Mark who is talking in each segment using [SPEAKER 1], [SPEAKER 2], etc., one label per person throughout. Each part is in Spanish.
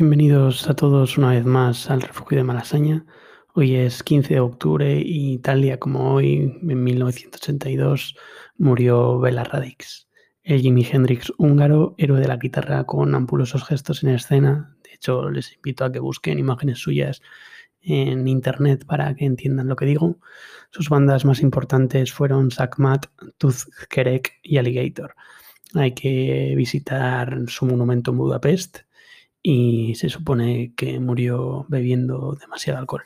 [SPEAKER 1] Bienvenidos a todos una vez más al Refugio de Malasaña. Hoy es 15 de octubre y tal día como hoy, en 1982, murió Bela Radix, el Jimi Hendrix húngaro, héroe de la guitarra con ampulosos gestos en escena. De hecho, les invito a que busquen imágenes suyas en internet para que entiendan lo que digo. Sus bandas más importantes fueron Sakmat, Tooth Kerek y Alligator. Hay que visitar su monumento en Budapest y se supone que murió bebiendo demasiado alcohol.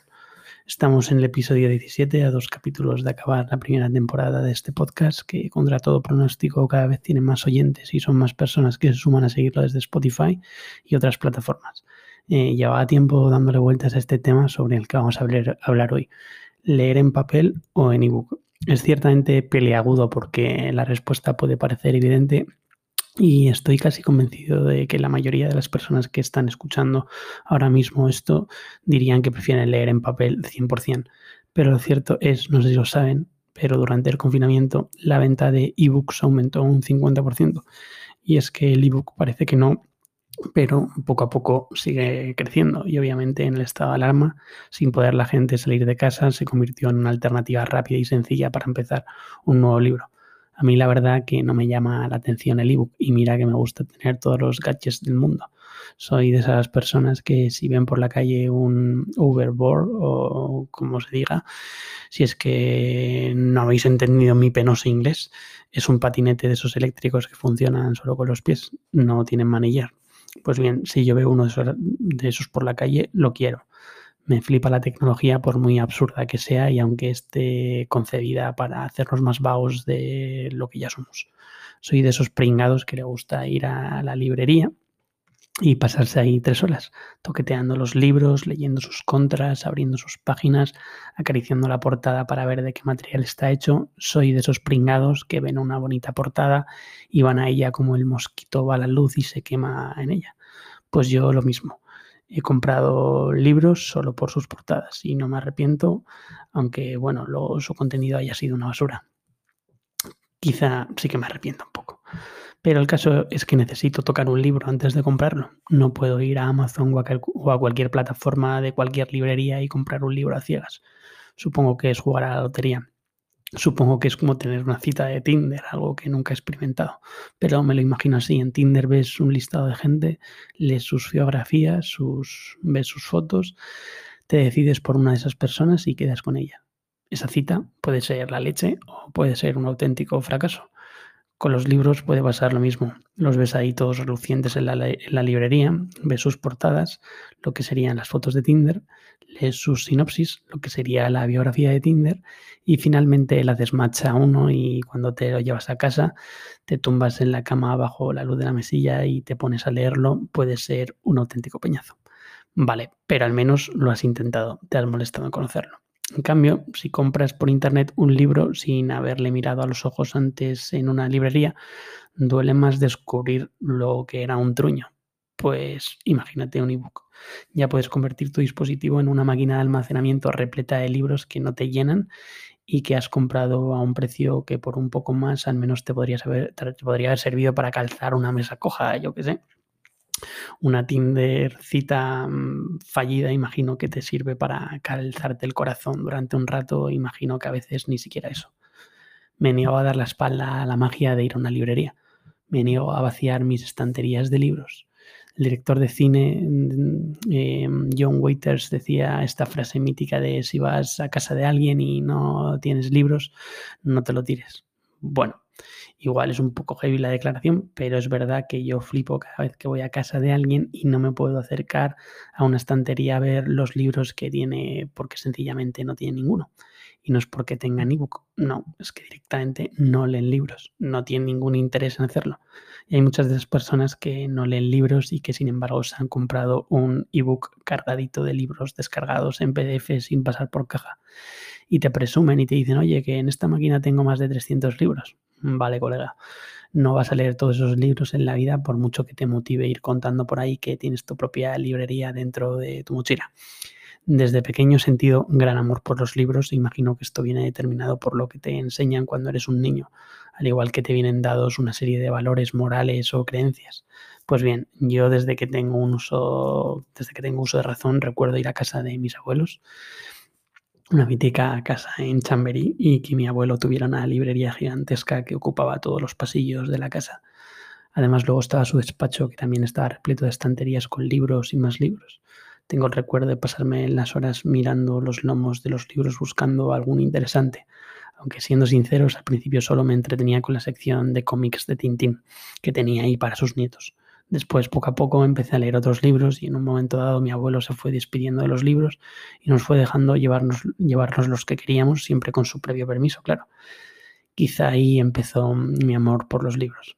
[SPEAKER 1] Estamos en el episodio 17, a dos capítulos de acabar la primera temporada de este podcast, que contra todo pronóstico cada vez tiene más oyentes y son más personas que se suman a seguirlo desde Spotify y otras plataformas. Eh, llevaba tiempo dándole vueltas a este tema sobre el que vamos a hablar, hablar hoy. ¿Leer en papel o en ebook? Es ciertamente peleagudo porque la respuesta puede parecer evidente y estoy casi convencido de que la mayoría de las personas que están escuchando ahora mismo esto dirían que prefieren leer en papel 100%. Pero lo cierto es, no sé si lo saben, pero durante el confinamiento la venta de ebooks aumentó un 50%. Y es que el ebook parece que no, pero poco a poco sigue creciendo y obviamente en el estado de alarma, sin poder la gente salir de casa, se convirtió en una alternativa rápida y sencilla para empezar un nuevo libro. A mí la verdad que no me llama la atención el ebook y mira que me gusta tener todos los gadgets del mundo. Soy de esas personas que si ven por la calle un overboard o como se diga, si es que no habéis entendido mi penoso inglés, es un patinete de esos eléctricos que funcionan solo con los pies, no tienen manillar. Pues bien, si yo veo uno de esos por la calle, lo quiero me flipa la tecnología por muy absurda que sea y aunque esté concebida para hacernos más vagos de lo que ya somos. Soy de esos pringados que le gusta ir a la librería y pasarse ahí tres horas, toqueteando los libros, leyendo sus contras, abriendo sus páginas, acariciando la portada para ver de qué material está hecho. Soy de esos pringados que ven una bonita portada y van a ella como el mosquito va a la luz y se quema en ella. Pues yo lo mismo He comprado libros solo por sus portadas y no me arrepiento, aunque bueno, luego su contenido haya sido una basura. Quizá sí que me arrepiento un poco. Pero el caso es que necesito tocar un libro antes de comprarlo. No puedo ir a Amazon o a cualquier plataforma de cualquier librería y comprar un libro a ciegas. Supongo que es jugar a la lotería. Supongo que es como tener una cita de Tinder, algo que nunca he experimentado. Pero me lo imagino así. En Tinder ves un listado de gente, lees sus biografías, sus, ves sus fotos, te decides por una de esas personas y quedas con ella. Esa cita puede ser la leche o puede ser un auténtico fracaso. Con los libros puede pasar lo mismo. Los ves ahí todos relucientes en la, librería, ves sus portadas, lo que serían las fotos de Tinder, lees sus sinopsis, lo que sería la biografía de Tinder, y finalmente la desmacha uno y cuando te lo llevas a casa, te tumbas en la cama bajo la luz de la mesilla y te pones a leerlo, puede ser un auténtico peñazo. Vale, pero al menos lo has intentado, te has molestado en conocerlo. En cambio, si compras por internet un libro sin haberle mirado a los ojos antes en una librería, duele más descubrir lo que era un truño. Pues imagínate un ebook. Ya puedes convertir tu dispositivo en una máquina de almacenamiento repleta de libros que no te llenan y que has comprado a un precio que por un poco más al menos te podría, saber, te podría haber servido para calzar una mesa coja, yo qué sé una Tinder cita mm, fallida, imagino que te sirve para calzarte el corazón durante un rato, imagino que a veces ni siquiera eso. Me niego a dar la espalda a la magia de ir a una librería. Me niego a vaciar mis estanterías de libros. El director de cine mm, eh, John Waiters decía esta frase mítica de si vas a casa de alguien y no tienes libros, no te lo tires. Bueno, Igual es un poco heavy la declaración, pero es verdad que yo flipo cada vez que voy a casa de alguien y no me puedo acercar a una estantería a ver los libros que tiene porque sencillamente no tiene ninguno. Y no es porque tengan ebook, no, es que directamente no leen libros, no tienen ningún interés en hacerlo. Y hay muchas de esas personas que no leen libros y que sin embargo se han comprado un ebook cargadito de libros descargados en PDF sin pasar por caja. Y te presumen y te dicen, oye, que en esta máquina tengo más de 300 libros. Vale, colega, no vas a leer todos esos libros en la vida por mucho que te motive ir contando por ahí que tienes tu propia librería dentro de tu mochila. Desde pequeño he sentido gran amor por los libros e imagino que esto viene determinado por lo que te enseñan cuando eres un niño, al igual que te vienen dados una serie de valores morales o creencias. Pues bien, yo desde que tengo un uso, desde que tengo uso de razón, recuerdo ir a casa de mis abuelos, una mítica casa en Chamberí, y que mi abuelo tuviera una librería gigantesca que ocupaba todos los pasillos de la casa. Además, luego estaba su despacho, que también estaba repleto de estanterías con libros y más libros. Tengo el recuerdo de pasarme las horas mirando los lomos de los libros buscando algún interesante, aunque siendo sinceros, al principio solo me entretenía con la sección de cómics de Tintín que tenía ahí para sus nietos. Después, poco a poco, empecé a leer otros libros y en un momento dado mi abuelo se fue despidiendo de los libros y nos fue dejando llevarnos, llevarnos los que queríamos, siempre con su previo permiso, claro. Quizá ahí empezó mi amor por los libros.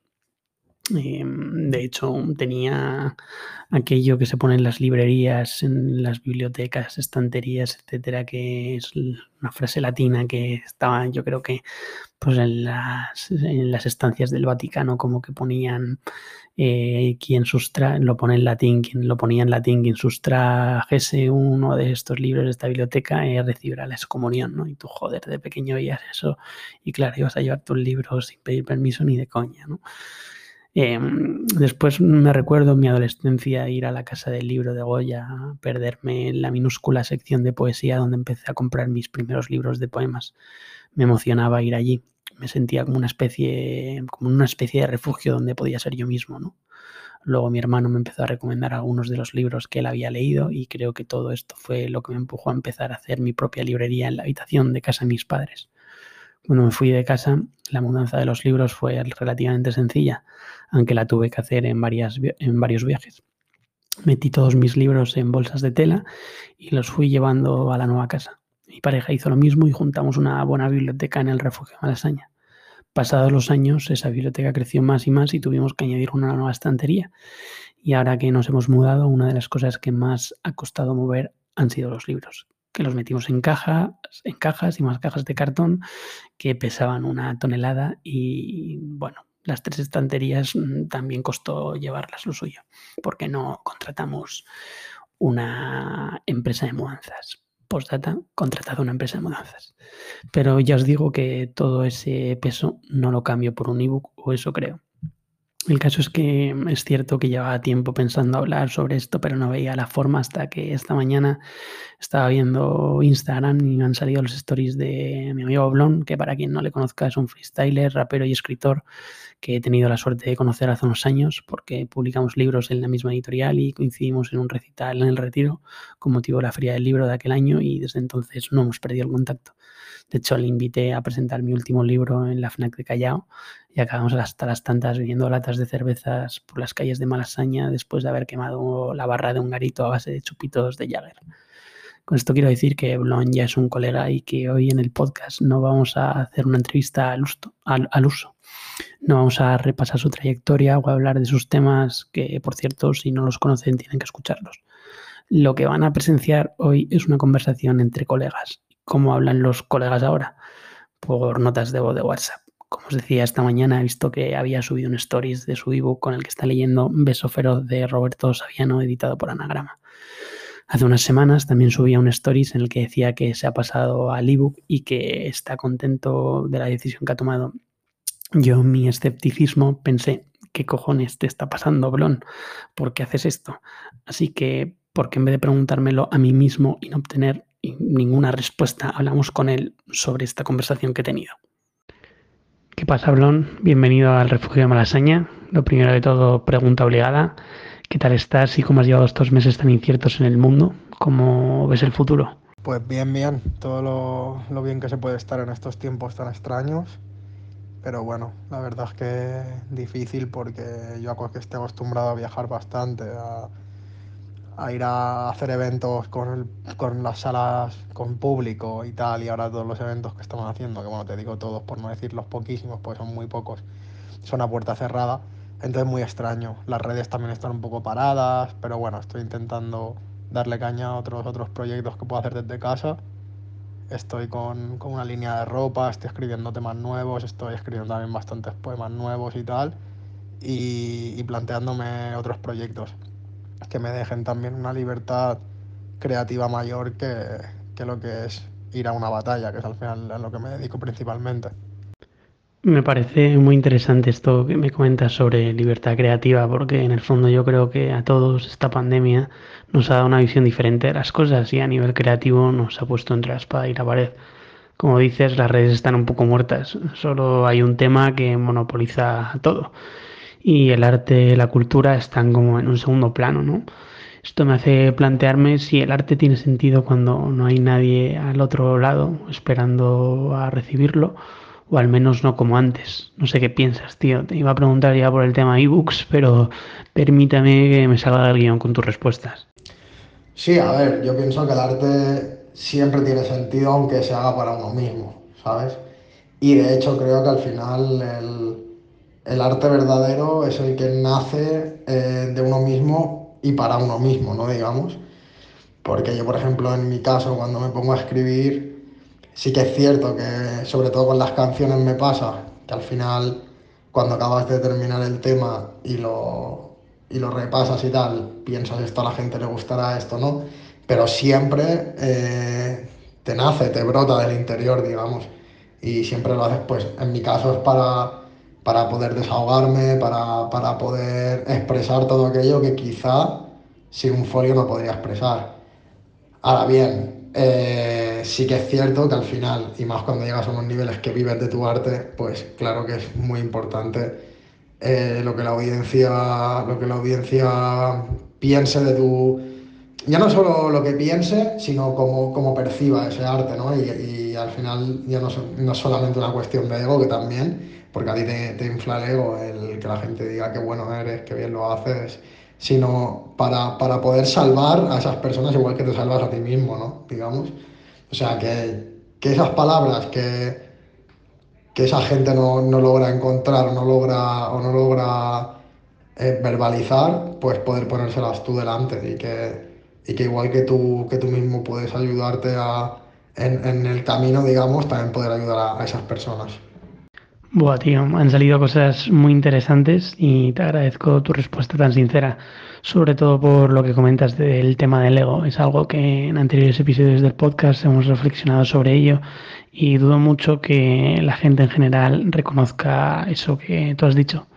[SPEAKER 1] Em, de hecho, tenía aquello que se pone en las librerías, en las bibliotecas, estanterías, etcétera, que es una frase latina que estaba, yo creo que, pues en las, estancias del Vaticano, como que ponían eh, quien sustra, lo pone en latín, quien lo ponía en latín, quien sustrajese uno de estos libros de esta biblioteca eh, recibirá la excomunión, ¿no? Y tú, joder, de pequeño veías eso y claro, ibas a llevar tus libros sin pedir permiso ni de coña, ¿no? Em, después me recuerdo en mi adolescencia ir a la casa del libro de Goya, perderme en la minúscula sección de poesía donde empecé a comprar mis primeros libros de poemas. Me emocionaba ir allí. Me sentía como una especie, como una especie de refugio donde podía ser yo mismo, ¿no? Luego mi hermano me empezó a recomendar algunos de los libros que él había leído y creo que todo esto fue lo que me empujó a empezar a hacer mi propia librería en la habitación de casa de mis padres. Cuando me fui de casa, la mudanza de los libros fue relativamente sencilla, aunque la tuve que hacer en, varias, en varios viajes. Metí todos mis libros en bolsas de tela y los fui llevando a la nueva casa. Mi pareja hizo lo mismo y juntamos una buena biblioteca en el refugio Malasaña. Pasados los años, esa biblioteca creció más y más y tuvimos que añadir una nueva estantería. Y ahora que nos hemos mudado, una de las cosas que más ha costado mover han sido los libros que los metimos en cajas, en cajas y más cajas de cartón que pesaban una tonelada y bueno, las tres estanterías mm, también costó llevarlas lo suyo, porque no contratamos una empresa de mudanzas. Postdata, contratado una empresa de mudanzas. Pero ya os digo que todo ese peso no lo cambio por un ebook, o eso creo. El caso es que es cierto que llevaba tiempo pensando hablar sobre esto, pero no veía la forma hasta que esta mañana estaba viendo Instagram y han salido los stories de mi amigo Blon, que para quien no le conozca es un freestyler, rapero y escritor que he tenido la suerte de conocer hace unos años porque publicamos libros en la misma editorial y coincidimos en un recital en el retiro con motivo de la feria del libro de aquel año y desde entonces no hemos perdido el contacto. De hecho, le invité a presentar mi último libro en la FNAC de Callao y acabamos hasta las tantas viendo latas de cervezas por las calles de Malasaña después de haber quemado la barra de un garito a base de chupitos de Jagger. Con esto quiero decir que Blon ya es un colega y que hoy en el podcast no vamos a hacer una entrevista al, al, uso. No vamos a repasar su trayectoria o a hablar de sus temas, que por cierto, si no los conocen, tienen que escucharlos. Lo que van a presenciar hoy es una conversación entre colegas cómo hablan los colegas ahora, por notas de voz de WhatsApp. Como os decía, esta mañana he visto que había subido un stories de su ebook con el que está leyendo Beso Feroz de Roberto Saviano, editado por Anagrama. Hace unas semanas también subía un stories en el que decía que se ha pasado al ebook y que está contento de la decisión que ha tomado. Yo, en mi escepticismo, pensé, ¿qué cojones te está pasando, Blon? ¿Por qué haces esto? Así que, ¿por qué en vez de preguntármelo a mí mismo y no obtener ninguna respuesta. Hablamos con él sobre esta conversación que he tenido. ¿Qué pasa, Blon? Bienvenido al refugio de Malasaña. Lo primero de todo, pregunta obligada. ¿Qué tal estás y cómo has llevado estos meses tan inciertos en el mundo? ¿Cómo ves el futuro?
[SPEAKER 2] Pues bien, bien. Todo lo, lo bien que se puede estar en estos tiempos tan extraños. Pero bueno, la verdad es que difícil porque yo que estoy acostumbrado a viajar bastante, a a ir a hacer eventos con, con las salas con público y tal, y ahora todos los eventos que estamos haciendo, que bueno, te digo todos, por no decir los poquísimos, pues son muy pocos, son a puerta cerrada, entonces muy extraño. Las redes también están un poco paradas, pero bueno, estoy intentando darle caña a otros, otros proyectos que puedo hacer desde casa. Estoy con, con una línea de ropa, estoy escribiendo temas nuevos, estoy escribiendo también bastantes poemas nuevos y tal, y, y planteándome otros proyectos que me dejen también una libertad creativa mayor que, que lo que es ir a una batalla, que es al final a lo que me dedico principalmente.
[SPEAKER 1] Me parece muy interesante esto que me comentas sobre libertad creativa, porque en el fondo yo creo que a todos esta pandemia nos ha dado una visión diferente de las cosas y a nivel creativo nos ha puesto entre la espada y la pared. Como dices, las redes están un poco muertas, solo hay un tema que monopoliza todo y el arte, la cultura están como en un segundo plano, ¿no? Esto me hace plantearme si el arte tiene sentido cuando no hay nadie al otro lado esperando a recibirlo, o al menos no como antes. No sé qué piensas, tío. Te iba a preguntar ya por el tema ebooks, pero permítame que me salga del guion con tus respuestas.
[SPEAKER 2] Sí, a ver, yo pienso que el arte siempre tiene sentido aunque se haga para uno mismo, ¿sabes? Y de hecho creo que al final el, el arte verdadero es el que nace eh, de uno mismo y para uno mismo, ¿no? Digamos. Porque yo, por ejemplo, en mi caso, cuando me pongo a escribir, sí que es cierto que, sobre todo con las canciones, me pasa que al final, cuando acabas de terminar el tema y lo, y lo repasas y tal, piensas esto a la gente le gustará, esto no, pero siempre eh, te nace, te brota del interior, digamos, y siempre lo haces, pues en mi caso es para para poder desahogarme, para, poder expresar todo aquello que quizá sin un folio no podría expresar. Ahora bien, eh, sí que es cierto que al final, y más cuando llegas a unos niveles que vives de tu arte, pues claro que es muy importante eh, lo, que la audiencia, lo que la audiencia piense de tu... Ya no solo lo que piense, sino cómo, cómo perciba ese arte, ¿no? Y, al final ya no, no es solamente una cuestión de ego, que también, porque a ti te, infla el ego el que la gente diga qué bueno eres, qué bien lo haces, sino para, poder salvar a esas personas igual que te salvas a ti mismo, ¿no? Digamos. O sea, que, esas palabras que, que esa gente no, logra encontrar no logra, o no logra eh, verbalizar, pues poder ponérselas tú delante y que, que igual que tú, que tú mismo puedes ayudarte a, en, el camino, digamos, también poder ayudar a esas personas.
[SPEAKER 1] Buah, tío, han salido cosas muy interesantes y te agradezco tu respuesta tan sincera, sobre todo por lo que comentas del tema del ego. Es algo que en anteriores episodios del podcast hemos reflexionado sobre ello y dudo mucho que la gente en general reconozca eso que tú has dicho.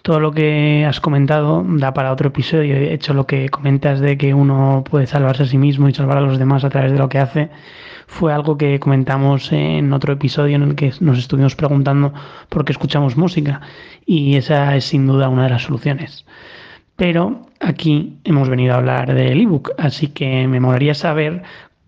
[SPEAKER 1] Todo lo que has comentado da para otro episodio. De hecho, lo que comentas de que uno puede salvarse a sí mismo y salvar a los demás a través de lo que hace fue algo que comentamos en otro episodio en el que nos estuvimos preguntando por qué escuchamos música y esa es sin duda una de las soluciones. Pero aquí hemos venido a hablar del ebook, así que me molaría saber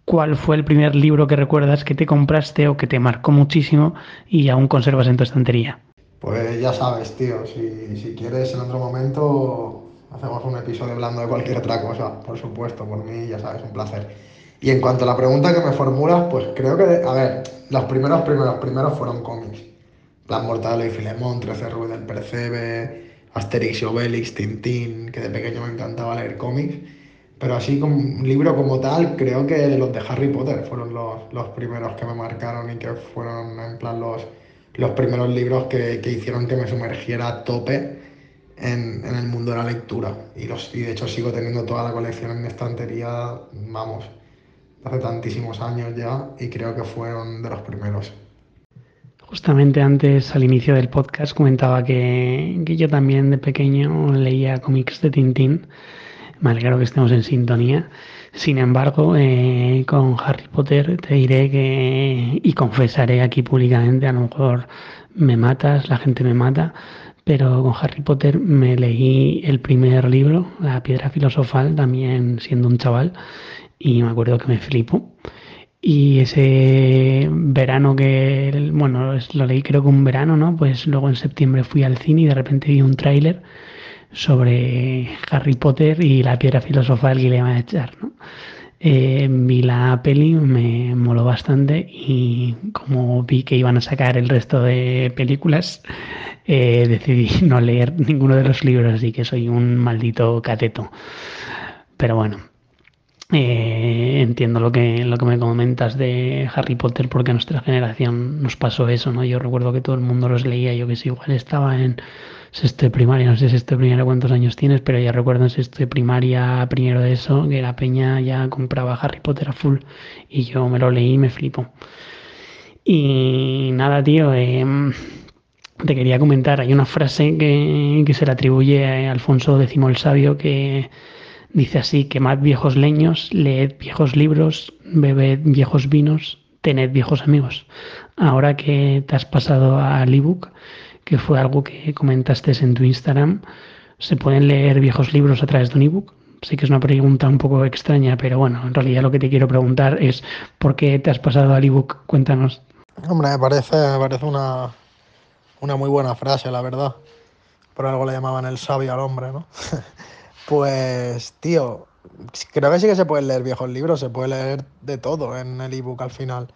[SPEAKER 1] cuál fue el primer libro que recuerdas que te compraste o que te marcó muchísimo y aún conservas en tu estantería.
[SPEAKER 2] Pues ya sabes, tío, si, si quieres en otro momento hacemos un episodio hablando de cualquier otra cosa, por supuesto, por mí ya sabes, un placer. Y en cuanto a la pregunta que me formulas, pues creo que, a ver, los primeros, primeros, primeros fueron cómics. Plan Mortadelo y Filemón, 13 Ruiz del Percebe, Asterix y Obelix, Tintín, que de pequeño me encantaba leer cómics. Pero así como un libro como tal, creo que los de Harry Potter fueron los, los primeros que me marcaron y que fueron en plan los, los primeros libros que, que hicieron que me sumergiera a tope en, en, el mundo de la lectura. Y, los, y de hecho sigo teniendo toda la colección en mi estantería, vamos, hace tantísimos años ya y creo que fueron de los primeros.
[SPEAKER 1] Justamente antes, al inicio del podcast, comentaba que, que yo también de pequeño leía cómics de Tintín. Me alegro que estemos en sintonía. Sin embargo, eh, con Harry Potter te diré que, y confesaré aquí públicamente, a lo mejor me matas, la gente me mata, pero con Harry Potter me leí el primer libro, La Piedra Filosofal, también siendo un chaval, y me acuerdo que me flipo. Y ese verano que, bueno, lo leí creo que un verano, ¿no? Pues luego en septiembre fui al cine y de repente vi un tráiler sobre Harry Potter y la piedra filosofal que le va a echar, ¿no? Eh, vi la peli, me moló bastante y como vi que iban a sacar el resto de películas, eh, decidí no leer ninguno de los libros, así que soy un maldito cateto. Pero bueno, eh, entiendo lo que, lo que me comentas de Harry Potter porque a nuestra generación nos pasó eso, ¿no? Yo recuerdo que todo el mundo los leía, yo que sé, igual estaba en sexto de primaria, no sé sexto de primaria cuántos años tienes, pero ya recuerdo en sexto de primaria, primero de eso, que la peña ya compraba Harry Potter a full y yo me lo leí y me flipo. Y nada, tío, em, te quería comentar, hay una frase que, que se le atribuye a Alfonso X el Sabio que dice así, quemad viejos leños, leed viejos libros, bebed viejos vinos, tened viejos amigos. Ahora que te has pasado al ebook, que fue algo que comentaste en tu Instagram, ¿se pueden leer viejos libros a través de un ebook? Sí que es una pregunta un poco extraña, pero bueno, en realidad lo que te quiero preguntar es ¿por qué te has pasado al ebook? Cuéntanos.
[SPEAKER 2] Hombre, me parece, parece una, una muy buena frase, la verdad. Por algo le llamaban el sabio al hombre, ¿no? pues, tío, creo que sí que se pueden leer viejos libros, se puede leer de todo en el ebook al final.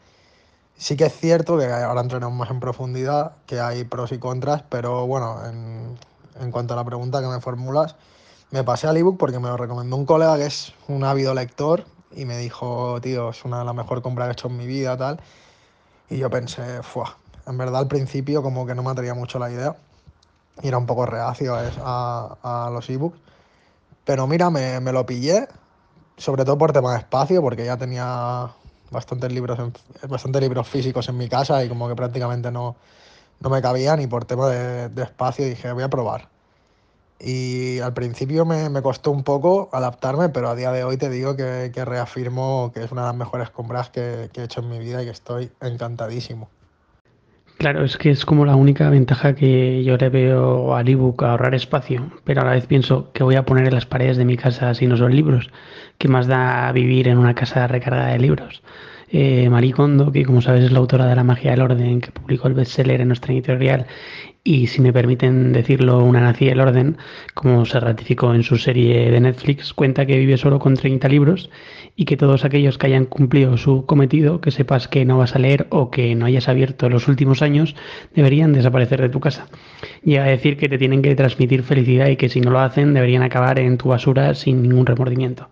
[SPEAKER 2] Sí que es cierto que ahora entraremos más en profundidad, que hay pros y contras, pero bueno, en, en cuanto a la pregunta que me formulas, me pasé al ebook porque me lo recomendó un colega que es un ávido lector y me dijo, tío, es una de las mejores compras que he hecho en mi vida, tal. Y yo pensé, fuah, en verdad al principio como que no me atraía mucho la idea y era un poco reacio a, a, los ebooks. Pero mira, me, me, lo pillé, sobre todo por tema de espacio, porque ya tenía bastantes libros, bastantes libros físicos en mi casa y como que prácticamente no, no me cabían y por tema de, de espacio dije, voy a probar. Y al principio me, me, costó un poco adaptarme, pero a día de hoy te digo que, que reafirmo que es una de las mejores compras que, que, he hecho en mi vida y que estoy encantadísimo.
[SPEAKER 1] Claro, es que es como la única ventaja que yo le veo al ebook, ahorrar espacio, pero a la vez pienso que voy a poner en las paredes de mi casa si no son libros. ¿Qué más da vivir en una casa recargada de libros? Eh, Marie Kondo, que como sabes es la autora de La magia del orden, que publicó el bestseller en nuestra editorial y si me permiten decirlo, una nacida el orden, como se ratificó en su serie de Netflix, cuenta que vive solo con 30 libros y que todos aquellos que hayan cumplido su cometido, que sepas que no vas a leer o que no hayas abierto en los últimos años, deberían desaparecer de tu casa. Llega a decir que te tienen que transmitir felicidad y que si no lo hacen deberían acabar en tu basura sin ningún remordimiento.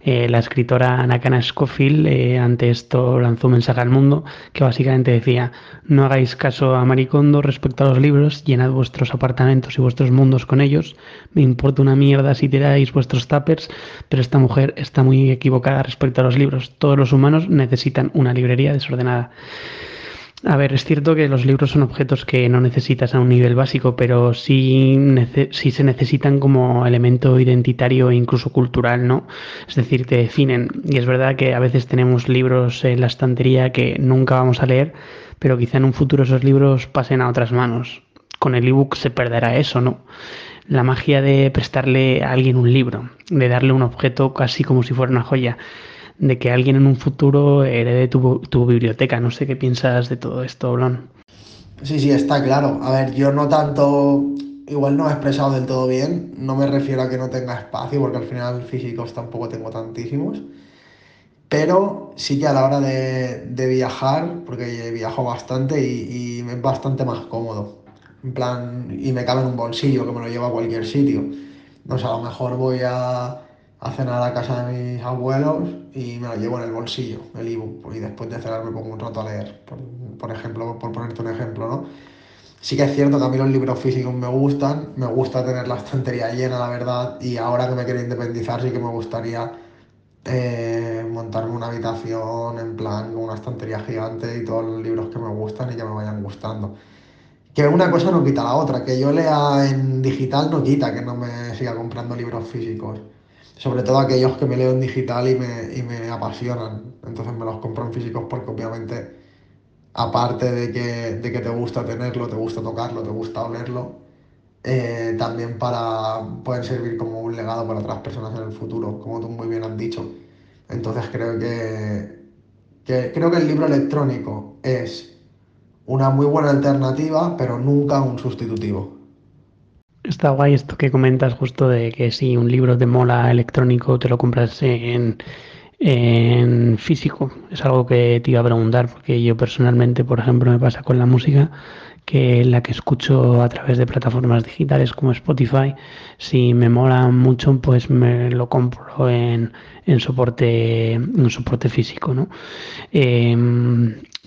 [SPEAKER 1] Eh, la escritora Nakana Scofield eh, ante esto lanzó un mensaje al mundo que básicamente decía no hagáis caso a Maricondo respecto a los libros, llenad vuestros apartamentos y vuestros mundos con ellos, me importa una mierda si tiráis vuestros tuppers, pero esta mujer está muy equivocada respecto a los libros, todos los humanos necesitan una librería desordenada. A ver, es cierto que los libros son objetos que no necesitas a un nivel básico, pero sí, sí, se necesitan como elemento identitario e incluso cultural, ¿no? Es decir, te definen. Y es verdad que a veces tenemos libros en la estantería que nunca vamos a leer, pero quizá en un futuro esos libros pasen a otras manos. Con el ebook se perderá eso, ¿no? La magia de prestarle a alguien un libro, de darle un objeto casi como si fuera una joya de que alguien en un futuro herede tu, tu biblioteca. No sé qué piensas de todo esto, Blon.
[SPEAKER 2] Sí, sí, está claro. A ver, yo no tanto, igual no he expresado del todo bien, no me refiero a que no tenga espacio, porque al final físicos tampoco tengo tantísimos, pero sí que a la hora de, de viajar, porque viajo bastante y, es bastante más cómodo, en plan, y me cabe en un bolsillo que me lo llevo a cualquier sitio. No sé, a lo mejor voy a a cenar a casa de mis abuelos y me lo llevo en el bolsillo, el ebook, y después de cenar me pongo un rato a leer, por, por, ejemplo, por ponerte un ejemplo, ¿no? Sí que es cierto que a mí los libros físicos me gustan, me gusta tener la estantería llena, la verdad, y ahora que me quiero independizar sí que me gustaría eh, montarme una habitación en plan con una estantería gigante y todos los libros que me gustan y que me vayan gustando. Que una cosa no quita la otra, que yo lea en digital no quita que no me siga comprando libros físicos sobre todo aquellos que me leo en digital y me, y me apasionan. Entonces me los compro en físicos porque obviamente, aparte de que, de que te gusta tenerlo, te gusta tocarlo, te gusta olerlo, eh, también para, pueden servir como un legado para otras personas en el futuro, como tú muy bien has dicho. Entonces creo que, que, creo que el libro electrónico es una muy buena alternativa, pero nunca un sustitutivo.
[SPEAKER 1] Está guay esto que comentas justo de que si un libro te mola electrónico te lo compras en, en físico. Es algo que te iba a preguntar porque yo personalmente, por ejemplo, me pasa con la música que la que escucho a través de plataformas digitales como Spotify, si me mola mucho, pues me lo compro en, en soporte, en soporte físico. ¿no? Eh,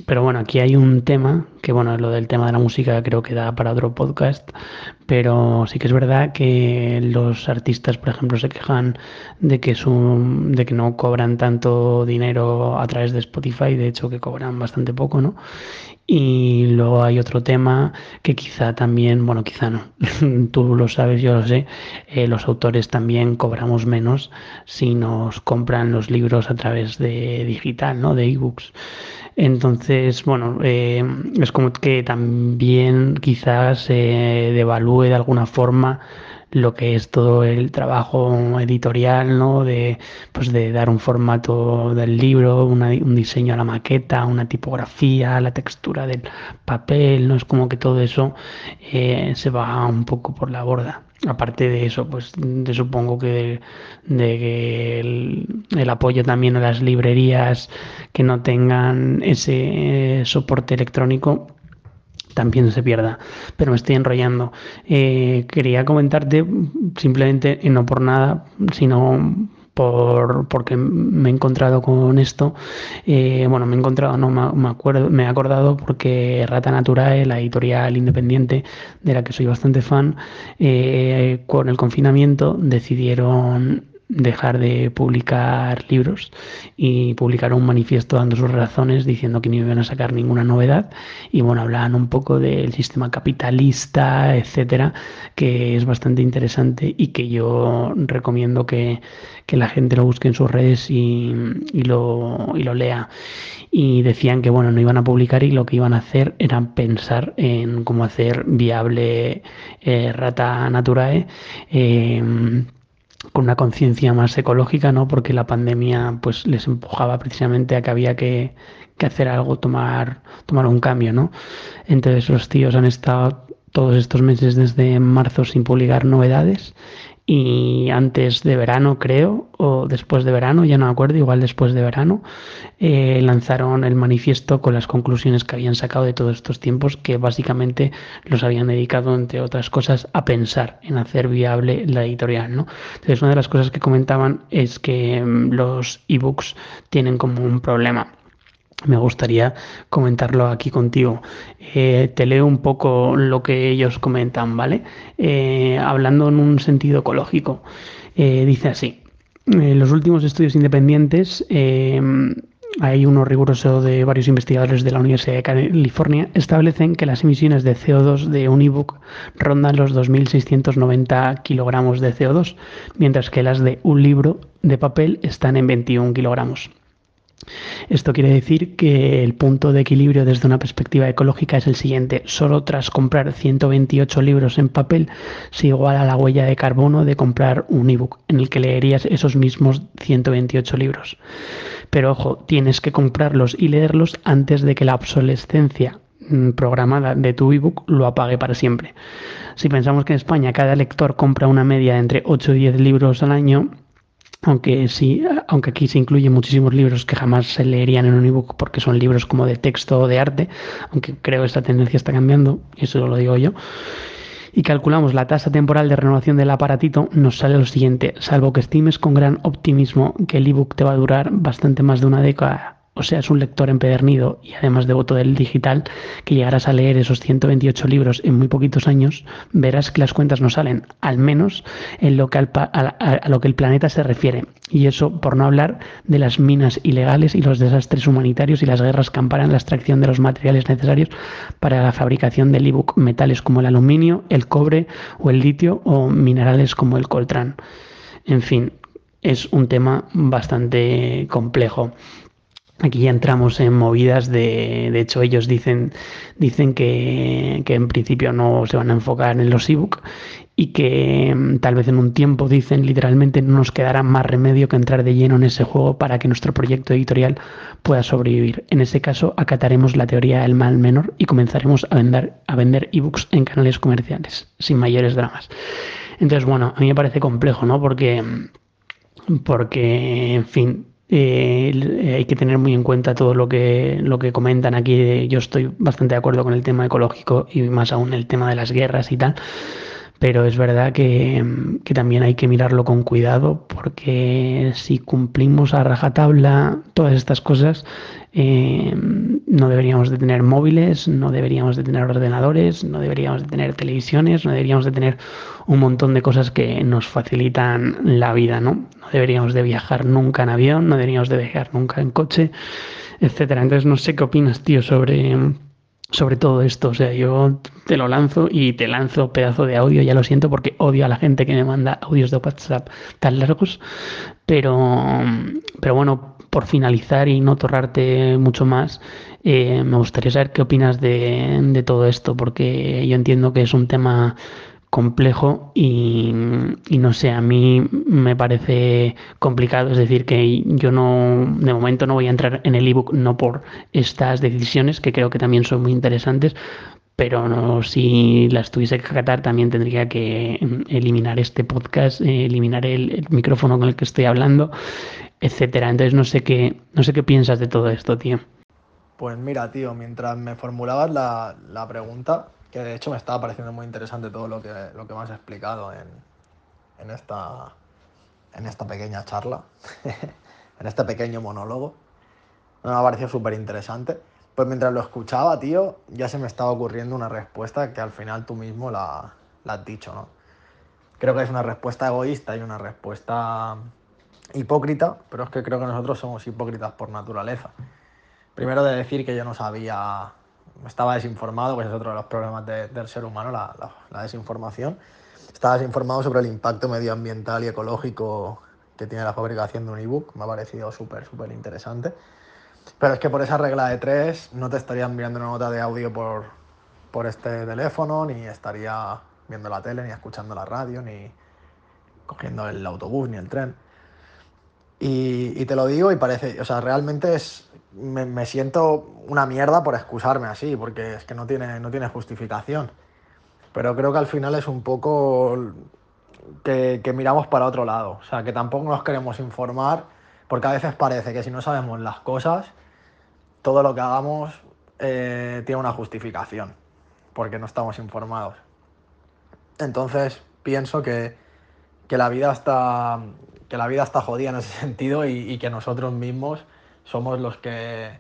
[SPEAKER 1] pero bueno, aquí hay un tema, que bueno, lo del tema de la música creo que da para otro podcast, pero sí que es verdad que los artistas, por ejemplo, se quejan de que, su, de que no cobran tanto dinero a través de Spotify, de hecho que cobran bastante poco, ¿no? Y luego hay otro tema que quizá también, bueno, quizá no, tú lo sabes, yo lo sé, eh, los autores también cobramos menos si nos compran los libros a través de digital, ¿no? De ebooks. Entonces, bueno, eh, es como que también quizás se devalúe de alguna forma lo que es todo el trabajo editorial, ¿no? De, pues de dar un formato del libro, un diseño a la maqueta, una tipografía, la textura del papel, ¿no? Es como que todo eso eh, se va un poco por la borda. Aparte de eso, pues de, supongo que de, el, apoyo también a las librerías que no tengan ese eh, soporte electrónico también se pierda. Pero me estoy enrollando. Eh, quería comentarte simplemente, y no por nada, sino por, porque me he encontrado con esto. Eh, bueno, me he encontrado, no me, acuerdo, me he acordado porque Rata Naturae, la editorial independiente de la que soy bastante fan, eh, con el confinamiento decidieron dejar de publicar libros y publicaron un manifiesto dando sus razones diciendo que no iban a sacar ninguna novedad y bueno, hablaban un poco del sistema capitalista, etcétera, que es bastante interesante y que yo recomiendo que, la gente lo busque en sus redes y, lo, y lo lea y decían que bueno, no iban a publicar y lo que iban a hacer era pensar en cómo hacer viable eh, Rata Naturae. Eh, con una conciencia más ecológica, ¿no? Porque la pandemia pues les empujaba precisamente a que había que, que, hacer algo, tomar, tomar un cambio, ¿no? Entonces los tíos han estado todos estos meses desde marzo sin publicar novedades y antes de verano creo, o después de verano, ya no me acuerdo, igual después de verano, eh, lanzaron el manifiesto con las conclusiones que habían sacado de todos estos tiempos, que básicamente los habían dedicado, entre otras cosas, a pensar en hacer viable la editorial. ¿no? Entonces, una de las cosas que comentaban es que mm, los ebooks tienen como un problema me gustaría comentarlo aquí contigo. Eh, te leo un poco lo que ellos comentan, ¿vale? Eh, hablando en un sentido ecológico. Eh, dice así, los últimos estudios independientes, hay uno riguroso de varios investigadores de la Universidad de California, establecen que las emisiones de CO2 de un ebook rondan los 2.690 kilogramos de CO2, mientras que las de un libro de papel están en 21 kilogramos. Esto quiere decir que el punto de equilibrio desde una perspectiva ecológica es el siguiente. Solo tras comprar 128 libros en papel se iguala la huella de carbono de comprar un ebook en el que leerías esos mismos 128 libros. Pero ojo, tienes que comprarlos y leerlos antes de que la obsolescencia mm, programada de tu ebook lo apague para siempre. Si pensamos que en España cada lector compra una media de entre 8 y 10 libros al año, aunque sí, aunque aquí se incluyen muchísimos libros que jamás se leerían en un ebook porque son libros como de texto o de arte, aunque creo que esta tendencia está cambiando, y eso lo digo yo. Y calculamos la tasa temporal de renovación del aparatito, nos sale lo siguiente, salvo que estimes con gran optimismo que el ebook te va a durar bastante más de una década o seas un lector empedernido y además devoto del digital, que llegarás a leer esos 128 libros en muy poquitos años, verás que las cuentas no salen, al menos en lo que a, lo que el planeta se refiere. Y eso por no hablar de las minas ilegales y los desastres humanitarios y las guerras que amparan la extracción de los materiales necesarios para la fabricación del ebook, metales como el aluminio, el cobre o el litio o minerales como el coltrán. En fin, es un tema bastante complejo. Aquí ya entramos en movidas de, de hecho ellos dicen, dicen que, que, en principio no se van a enfocar en los ebook y que mm, tal vez en un tiempo, dicen literalmente, no nos quedará más remedio que entrar de lleno en ese juego para que nuestro proyecto editorial pueda sobrevivir. En ese caso, acataremos la teoría del mal menor y comenzaremos a vender, a vender ebooks en canales comerciales, sin mayores dramas. Entonces, bueno, a mí me parece complejo, ¿no? Porque, porque en fin, eh, hay que tener muy en cuenta todo lo que, lo que comentan aquí. Yo estoy bastante de acuerdo con el tema ecológico y más aún el tema de las guerras y tal. Pero es verdad que, también hay que mirarlo con cuidado porque si cumplimos a rajatabla todas estas cosas, eh, no deberíamos de tener móviles, no deberíamos de tener ordenadores, no deberíamos de tener televisiones, no deberíamos de tener un montón de cosas que nos facilitan la vida, ¿no? No deberíamos de viajar nunca en avión, no deberíamos de viajar nunca en coche, etcétera. Entonces no sé qué opinas, tío, sobre sobre todo esto. O sea, yo te lo lanzo y te lanzo pedazo de audio, ya lo siento porque odio a la gente que me manda audios de WhatsApp tan largos, pero, pero bueno, por finalizar y no torrarte mucho más, eh, me gustaría saber qué opinas de, de todo esto, porque yo entiendo que es un tema complejo y, no sé, a mí me parece complicado, es decir, que yo no, de momento no voy a entrar en el ebook no por estas decisiones, que creo que también son muy interesantes, pero no, si las tuviese que acatar también tendría que eliminar este podcast, eliminar el, micrófono con el que estoy hablando, etcétera. Entonces no sé qué, no sé qué piensas de todo esto, tío.
[SPEAKER 2] Pues mira, tío, mientras me formulabas la, la pregunta, que de hecho me estaba pareciendo muy interesante todo lo que, lo que me has explicado en, en, esta, en esta pequeña charla, en este pequeño monólogo. Me ha parecido súper interesante. Pues mientras lo escuchaba, tío, ya se me estaba ocurriendo una respuesta que al final tú mismo la, la has dicho, ¿no? Creo que es una respuesta egoísta y una respuesta hipócrita, pero es que creo que nosotros somos hipócritas por naturaleza. Primero de decir que yo no sabía estaba desinformado, pues es otro de los problemas del ser humano, la, desinformación. Estaba desinformado sobre el impacto medioambiental y ecológico que tiene la fabricación de un ebook. Me ha parecido súper, súper interesante. Pero es que por esa regla de tres no te estaría enviando una nota de audio por, por este teléfono, ni estaría viendo la tele, ni escuchando la radio, ni cogiendo el autobús, ni el tren. Y, y te lo digo y parece, o sea, realmente es, me, siento una mierda por excusarme así, porque es que no tiene, no tiene justificación. Pero creo que al final es un poco que, miramos para otro lado. O sea, que tampoco nos queremos informar, porque a veces parece que si no sabemos las cosas, todo lo que hagamos eh, tiene una justificación, porque no estamos informados. Entonces pienso que, la vida está que la vida está jodida en ese sentido y que nosotros mismos somos los que,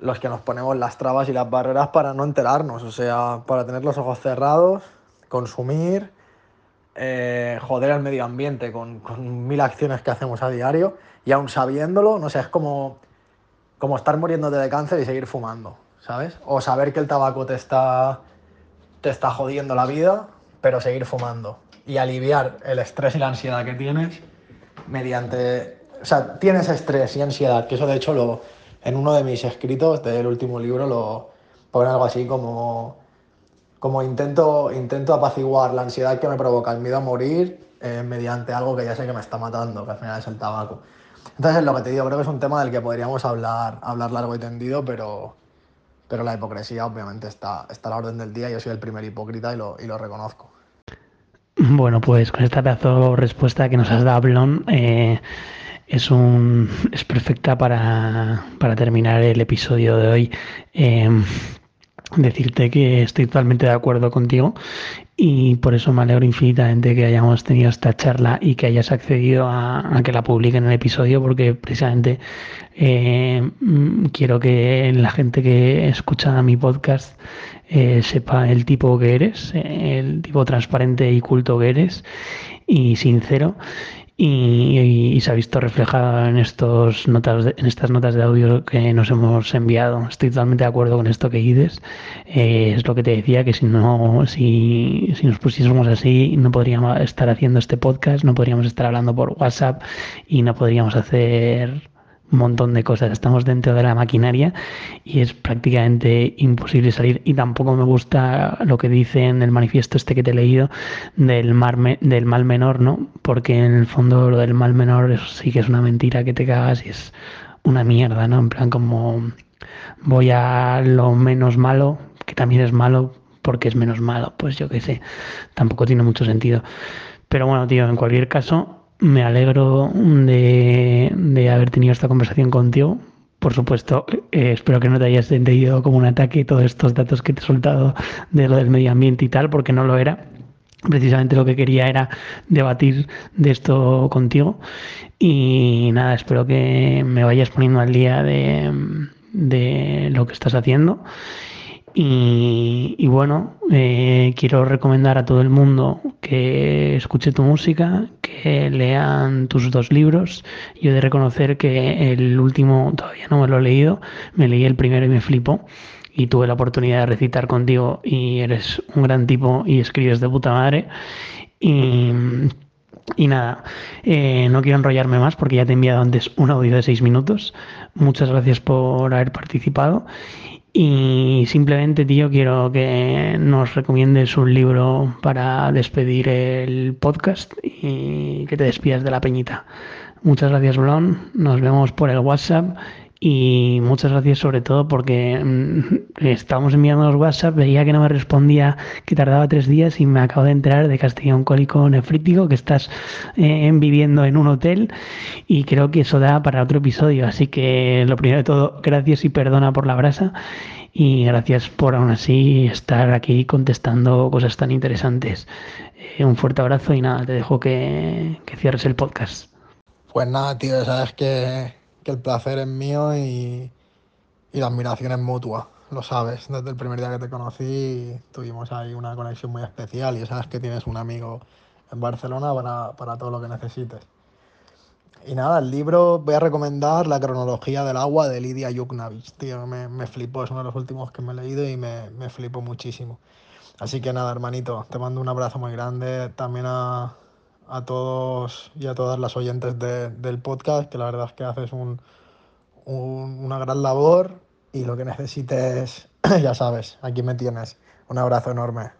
[SPEAKER 2] los que nos ponemos las trabas y las barreras para no enterarnos, o sea, para tener los ojos cerrados, consumir, eh, joder al medio ambiente con, mil acciones que hacemos a diario y aún sabiéndolo, no sé, es como, como estar muriéndote de cáncer y seguir fumando, ¿sabes? O saber que el tabaco te está, te está jodiendo la vida, pero seguir fumando y aliviar el estrés y la ansiedad que tienes mediante o sea, tienes estrés y ansiedad, que eso de hecho lo, en uno de mis escritos del último libro lo pone algo así como, como intento, intento apaciguar la ansiedad que me provoca el miedo a morir eh, mediante algo que ya sé que me está matando, que al final es el tabaco. Entonces, lo que te digo, creo que es un tema del que podríamos hablar, hablar largo y tendido, pero, pero la hipocresía obviamente está, está a la orden del día. Yo soy el primer hipócrita y lo, y lo reconozco.
[SPEAKER 1] Bueno, pues con esta pedazo respuesta que nos has dado, Blon, eh, es, un, es perfecta para, para terminar el episodio de hoy. Em, decirte que estoy totalmente de acuerdo contigo y por eso me alegro infinitamente que hayamos tenido esta charla y que hayas accedido a, que la publique en el episodio porque precisamente eh, quiero que la gente que escucha mi podcast eh, sepa el tipo que eres, el tipo transparente y culto que eres y sincero y, se ha visto reflejado en, estos notas en estas notas de audio que nos hemos enviado. Estoy totalmente de acuerdo con esto que dices. Eh, es lo que te decía, que si no, si, si nos pusiésemos así, no podríamos estar haciendo este podcast, no podríamos estar hablando por WhatsApp y no podríamos hacer montón de cosas. Estamos dentro de la maquinaria y es prácticamente imposible salir. Y tampoco me gusta lo que dice en el manifiesto este que te he leído del, del mal menor, ¿no? Porque en el fondo lo del mal menor eso sí que es una mentira que te cagas y es una mierda, ¿no? En plan como voy a lo menos malo, que también es malo porque es menos malo, pues yo qué sé, tampoco tiene mucho sentido. Pero bueno, tío, en cualquier caso, me alegro de, haber tenido esta conversación contigo. Por supuesto, eh, espero que no te hayas entendido como un ataque todos estos datos que te he soltado de lo del medio ambiente y tal, porque no lo era. precisamente lo que quería era debatir de esto contigo. Y nada, espero que me vayas poniendo al día de, lo que estás haciendo. Y, bueno, eh, quiero recomendar a todo el mundo que escuche tu música, que lean tus dos libros. Yo he de reconocer que el último todavía no me lo he leído, me leí el primero y me flipó. Y tuve la oportunidad de recitar contigo y eres un gran tipo y escribes de puta madre. Y, y nada, eh, no quiero enrollarme más porque ya te he enviado antes un audio de seis minutos. Muchas gracias por haber participado y simplemente, tío, quiero que nos recomiendes un libro para despedir el podcast y que te despidas de la peñita. Muchas gracias, Blon. Nos vemos por el WhatsApp y muchas gracias sobre todo porque mm, estábamos enviando los WhatsApp, veía que no me respondía, que tardaba tres días y me acabo de enterar de que has un cólico nefrítico, que estás eh, viviendo en un hotel y creo que eso da para otro episodio. Así que lo primero de todo, gracias y perdona por la brasa y gracias por aún así estar aquí contestando cosas tan interesantes. Eh, un fuerte abrazo y nada, te dejo que, que cierres el podcast.
[SPEAKER 2] Pues nada, tío, sabes que que el placer es mío y, la admiración es mutua, lo sabes. Desde el primer día que te conocí tuvimos ahí una conexión muy especial y sabes que tienes un amigo en Barcelona para, todo lo que necesites. Y nada, el libro voy a recomendar La cronología del agua de Lidia Yuknavich. Tío, me, me flipó, es uno de los últimos que me he leído y me, me flipó muchísimo. Así que nada, hermanito, te mando un abrazo muy grande. También a, a todos y a todas las oyentes del podcast, que la verdad es que haces un, una gran labor y lo que necesites, ya sabes, aquí me tienes. Un abrazo enorme.